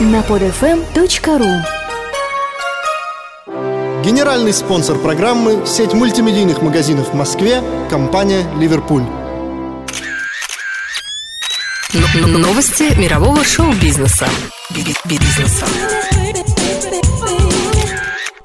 на podfm.ru Генеральный спонсор программы – сеть мультимедийных магазинов в Москве, компания «Ливерпуль». Новости мирового шоу-бизнеса. Бизнеса.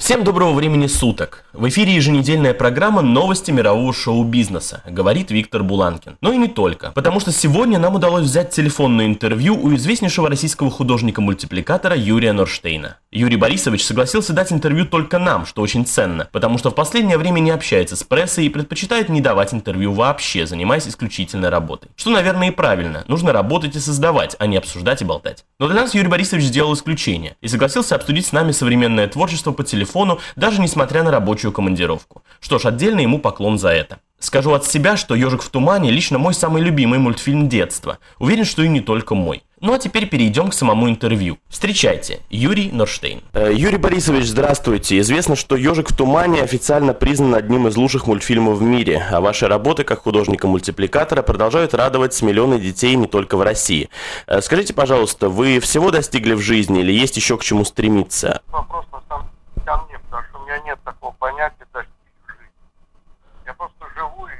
Всем доброго времени суток! В эфире еженедельная программа «Новости мирового шоу-бизнеса», говорит Виктор Буланкин. Но и не только, потому что сегодня нам удалось взять телефонное интервью у известнейшего российского художника-мультипликатора Юрия Норштейна. Юрий Борисович согласился дать интервью только нам, что очень ценно, потому что в последнее время не общается с прессой и предпочитает не давать интервью вообще, занимаясь исключительно работой. Что, наверное, и правильно. Нужно работать и создавать, а не обсуждать и болтать. Но для нас Юрий Борисович сделал исключение и согласился обсудить с нами современное творчество по телефону телефону, даже несмотря на рабочую командировку. Что ж, отдельно ему поклон за это. Скажу от себя, что «Ежик в тумане» лично мой самый любимый мультфильм детства. Уверен, что и не только мой. Ну а теперь перейдем к самому интервью. Встречайте, Юрий Норштейн. Э, Юрий Борисович, здравствуйте. Известно, что «Ежик в тумане» официально признан одним из лучших мультфильмов в мире, а ваши работы как художника-мультипликатора продолжают радовать миллионы детей не только в России. Э, скажите, пожалуйста, вы всего достигли в жизни или есть еще к чему стремиться? Вопрос на самом деле ко мне, потому что у меня нет такого понятия достичь жизни. Я просто живу и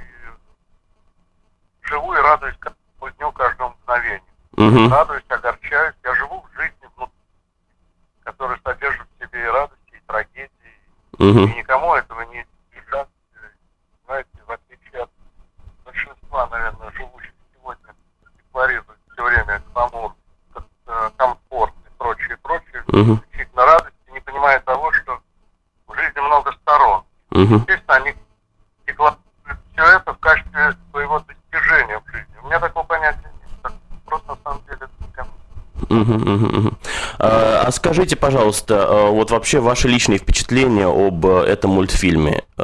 живу и радуюсь каждому дню, каждому мгновению. Угу. Радуюсь, огорчаюсь. Я живу в жизни внутри, которая содержит в себе и радости, и трагедии. Угу. И никому этого не избежать. Знаете, в отличие от большинства, наверное, живущих сегодня, декларируют все время гламур, э, комфорт и прочее, прочее, Угу. исключительно радость, и не понимая того, что в жизни много сторон. Угу. Естественно, они декларируют все это в качестве своего достижения в жизни. У меня такого понятия нет. Просто на самом деле это не ко мне. А а скажите, пожалуйста, а, вот вообще ваши личные впечатления об э, этом мультфильме э,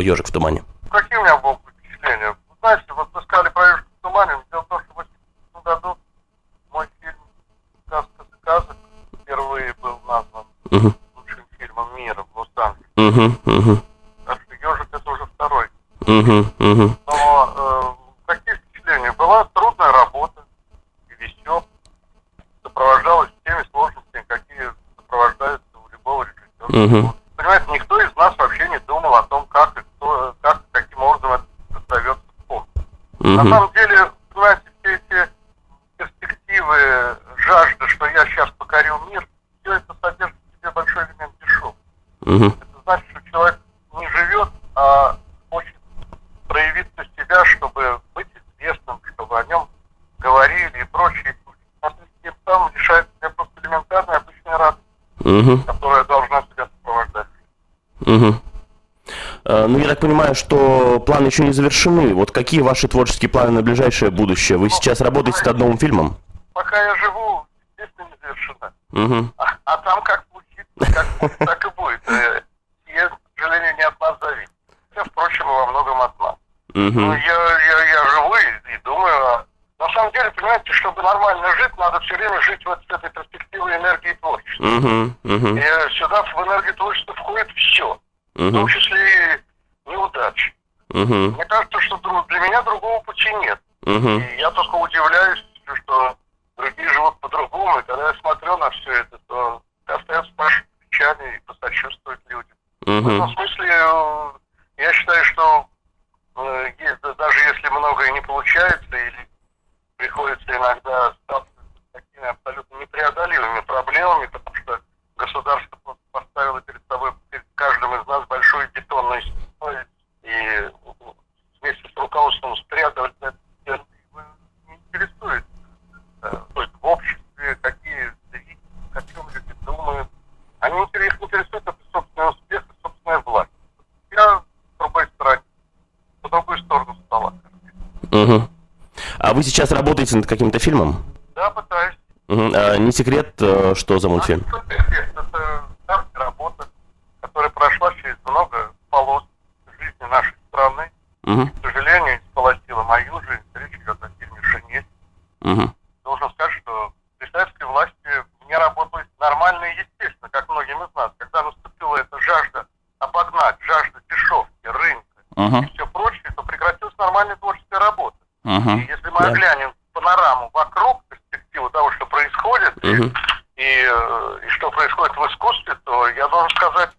«Ежик в тумане»? Какие у меня были впечатления? Знаете, вот вы сказали про «Ежик в тумане». Дело в том, что в 1987 году мой фильм «Сказка сказок» впервые был назван лучшим фильмом мира в Лос-Анджелесе Так что «Ежик» это уже мгм, мгм, Но э, какие впечатления? Была трудная работа весел. Сопровождалась теми сложностями, какие сопровождаются у любого режиссера. Вот, Понимаете, никто из нас вообще не думал о том, как и кто, как и каким образом это создается спорт. На мгм, самом деле, понимаете, все эти перспективы, жажда, что я сейчас покорю мир, все это содержит в себе большой элемент дешевки. мгм, Это значит, что человек не живет, а хочет проявиться себя, чтобы быть известным, чтобы о нем говорили и прочее. А тем самым лишает себя просто элементарной обычной мгм, которая должна себя сопровождать. А, Ну, я так понимаю, что планы еще не завершены. Вот какие ваши творческие планы на ближайшее будущее? Вы сейчас работаете над новым фильмом? Пока я живу, естественно, не завершена. Мгм, А, а там как случится, как будет, так и будет. Э, И, это, к сожалению, не от нас зависит. Хотя, впрочем, во многом от нас. Ну, мгм, я, я, я живу и, и думаю, а на самом деле, понимаете, чтобы нормально жить, надо все время жить вот с этой перспективой энергии творчества. мгм, мгм, И э, сюда в энергию творчества входит все, в том числе и неудачи. мгм, Мне кажется, что для меня другого пути нет. мгм, И я только удивляюсь, что другие живут по-другому, и когда я смотрю на все это, то остается пожать плечами и посочувствовать людям. В мгм. этом смысле э, я считаю, что э, даже если многое не получается или приходится иногда сталкиваться с такими абсолютно непреодолимыми проблемами, потому что государство просто поставило перед собой, перед каждым из нас бетонную стену и э, вместе с руководством его не интересует. Э, То есть в обществе какие о чем люди думают. Они их интересует это собственный успех и собственная власть. Я с другой стороны, по другую сторону стола. Мгм. А вы сейчас работаете над каким-то фильмом? Да, пытаюсь. Мгм. А не секрет, э, что за мультфильм? А, что это? Это давняя работа, которая прошла через много полос жизни нашей Мгм. К сожалению, сполосила мою жизнь. Речь идет о фильме «Жене». Мгм. Должен сказать, что при советской власти мне работалось нормально и естественно, как многим из нас. Когда наступила эта жажда обогнать, жажда дешевки, рынка и Мгм. все прочее, то прекратилась нормальная творческая работа. И Мгм. если мы Да. оглянем панораму вокруг, перспективу того, что происходит, и- Мгм. и что происходит в искусстве, то я должен сказать,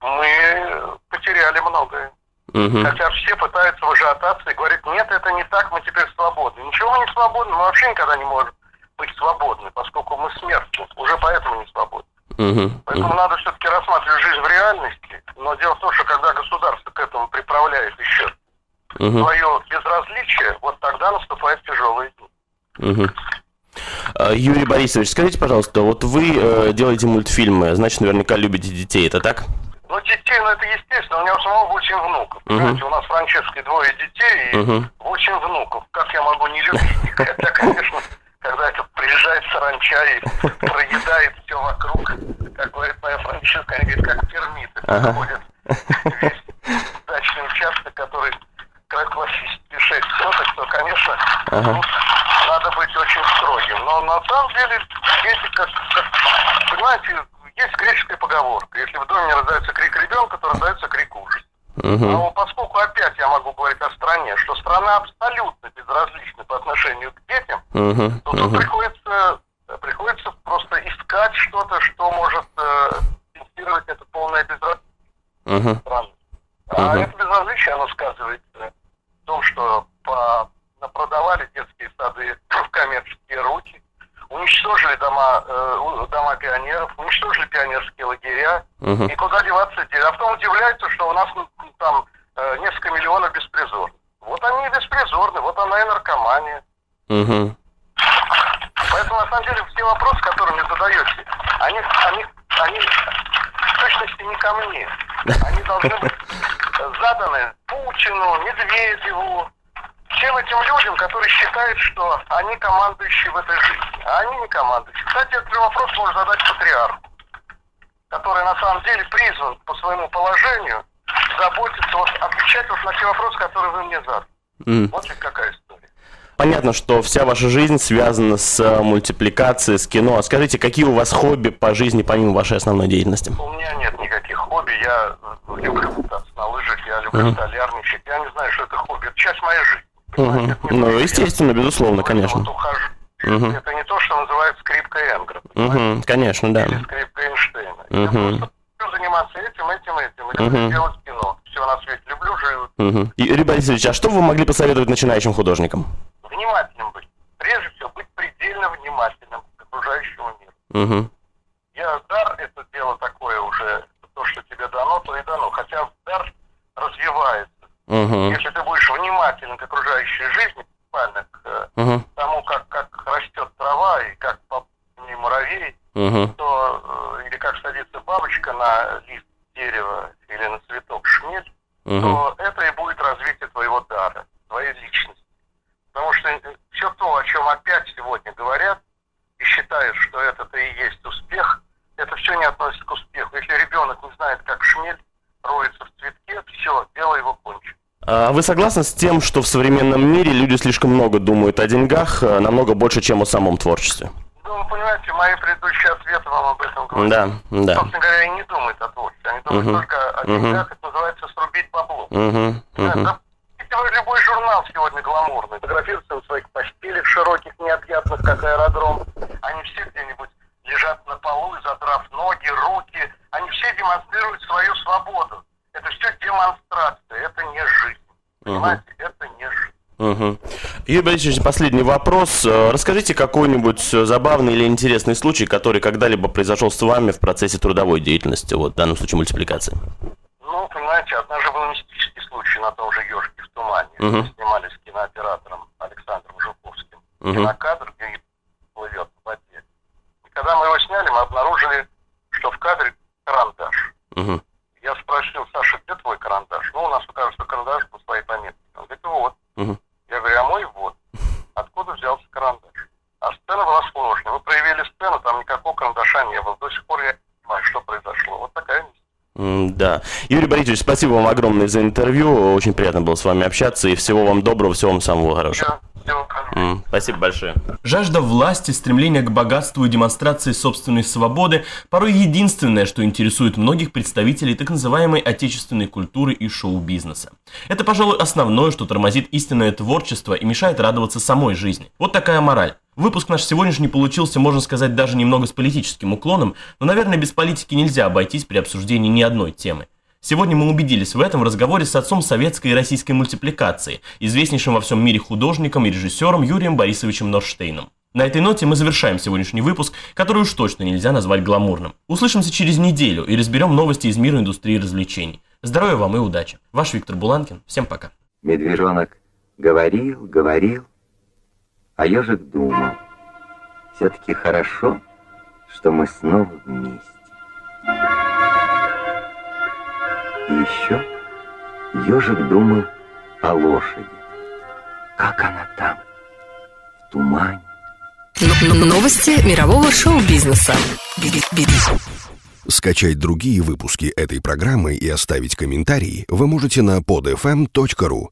мы потеряли многое. Мгм. Хотя все пытаются в ажиотации и говорят, нет, это не так, мы теперь свободны. Ничего мы не свободны, мы вообще никогда не можем быть свободны, поскольку мы смертны, уже поэтому не свободны. Мгм. Поэтому Мгм. надо все-таки рассматривать жизнь в реальности. Но дело в том, что когда государство к этому приправляет еще Мгм. свое безразличие, вот тогда наступают тяжелые дни. А, Юрий Борисович, скажите, пожалуйста, вот вы э, делаете мультфильмы, значит, наверняка любите детей, это так? Ну, детей, ну, это естественно. У у самого 8 внуков. Мгм. Понимаете, у нас с Франческой двое детей и Мгм. 8 внуков. Как я могу не любить их? Хотя, конечно, когда это приезжает саранча и проедает все вокруг, как говорит моя Франческа, они говорят, как термиты Ага. проходят весь дачный участок, который классический 6 соток, то, конечно, Ага. ну, надо быть очень строгим. Но на самом деле, дети, как, как- понимаете, есть греческая поговорка. Если в доме не раздается крик ребенка, то раздается крик Мгм. Но поскольку опять я могу говорить о стране, что страна абсолютно безразлична по отношению к детям, Мгм. то тут приходится, приходится просто искать что-то, что может э, компенсировать это полное безразличие Мгм. страны. А это безразличие, оно сказывается в том, что по, продавали детские сады в коммерческие руки, уничтожили дома, э, дома пионеров, уничтожили пионерские лагеря, Мгм. и куда деваться. А потом удивляются, что у нас ну, там э, несколько миллионов беспризорных. Вот они и беспризорны, вот она и наркомания. Мгм. Поэтому, на самом деле, все вопросы, которые мне задаете, они, они, они в точности не ко мне. Они должны быть заданы Путину, Медведеву, всем этим людям, которые считают, что они командующие в этой жизни. А они не командующие. Кстати, этот вопрос можно задать патриарху, который на самом деле призван по своему положению заботиться, вот, отвечать вот на те вопросы, которые вы мне задали. М. Вот какая история. Понятно, что вся ваша жизнь связана с э, мультипликацией, с кино. А скажите, какие у вас хобби по жизни помимо вашей основной деятельности? У меня нет. Я люблю кататься на лыжах, я люблю Мгм. столярничать. Я не знаю, что это хобби. Это часть моей жизни. Не Ну, то, что я естественно, безусловно, конечно. Вот ухожу. Мгм. Это не то, что называют скрипка Энгра. Мгм. Конечно, да. Или скрипка Эйнштейна. Я Мгм. просто заниматься этим, этим, этим. Мгм. люблю делать кино. Все на свете люблю, живу. Мгм. Юрий Борисович, а что вы могли посоветовать начинающим художникам? Внимательным быть. Прежде всего, быть предельно внимательным к окружающему миру. Мгм. Я дар это дело такое уже, дано, то и дано. Хотя дар развивается. Мгм. Если ты будешь внимателен к окружающей жизни, буквально к э, Мгм. тому, как, как растет трава и как по ней муравей, Мгм. то, э, или как садится бабочка на лист дерева или на цветок шмель, Мгм. то это и будет развитие твоего дара, твоей личности. Потому что все то, о чем опять сегодня говорят, и считают, что это-то и есть это все не относится к успеху. Если ребенок не знает, как шмель роется в цветке, все, дело его кончено. А Вы согласны с тем, что в современном мире люди слишком много думают о деньгах, э, намного больше, чем о самом творчестве? Ну, вы понимаете, мои предыдущие ответы вам об этом говорят. Да, да. Собственно говоря, и не думают о творчестве. Они думают Мгм. только о деньгах, это называется срубить бабло. Мгм. Да, Мгм. да, любой журнал сегодня гламурный. Фотографируются на своих постелях широких, необъятных, как аэродром. Они все где-нибудь задрав ноги, руки. Они все демонстрируют свою свободу. Это все демонстрация, это не жизнь. Понимаете, это не жизнь. Мгм. Юрий Борисович, последний вопрос. Э, Расскажите какой-нибудь э, забавный или интересный случай, который когда-либо произошел с вами в процессе трудовой деятельности, вот в данном случае мультипликации. Ну, понимаете, однажды был мистический случай на том же «Ежике в тумане». Мы снимали с кинооператором Александром Жуковским. Мгм. Кинокадр, где плывет в воде. И когда мы его сняли, мы обнаружили, что в кадре карандаш. Мгм. Я спросил, Саша, где твой карандаш? Ну, у нас у каждого карандаш по своей пометке. Он говорит, вот. Мгм. Я говорю, а мой вот. Откуда взялся карандаш? А сцена была сложная. Мы проявили сцену, там никакого карандаша не было. До сих пор я не понимаю, что произошло. Вот такая Да. Юрий Борисович, спасибо вам огромное за интервью. Очень приятно было с вами общаться. И всего вам доброго, всего вам самого хорошего. Всё, Спасибо большое. Жажда власти, стремление к богатству и демонстрации собственной свободы порой единственное, что интересует многих представителей так называемой отечественной культуры и шоу-бизнеса. Это, пожалуй, основное, что тормозит истинное творчество и мешает радоваться самой жизни. Вот такая мораль. Выпуск наш сегодняшний получился, можно сказать, даже немного с политическим уклоном, но, наверное, без политики нельзя обойтись при обсуждении ни одной темы. Сегодня мы убедились в этом в разговоре с отцом советской и российской мультипликации, известнейшим во всем мире художником и режиссером Юрием Борисовичем Норштейном. На этой ноте мы завершаем сегодняшний выпуск, который уж точно нельзя назвать гламурным. Услышимся через неделю и разберем новости из мира индустрии развлечений. Здоровья вам и удачи. Ваш Виктор Буланкин. Всем пока. Медвежонок говорил, говорил, а ежик думал. Все-таки хорошо, что мы снова вместе. Еще ежик думал о лошади. Как она там, в тумане. Новости мирового шоу-бизнеса. Би- би- би- Скачать другие выпуски этой программы и оставить комментарии вы можете на podfm.ru.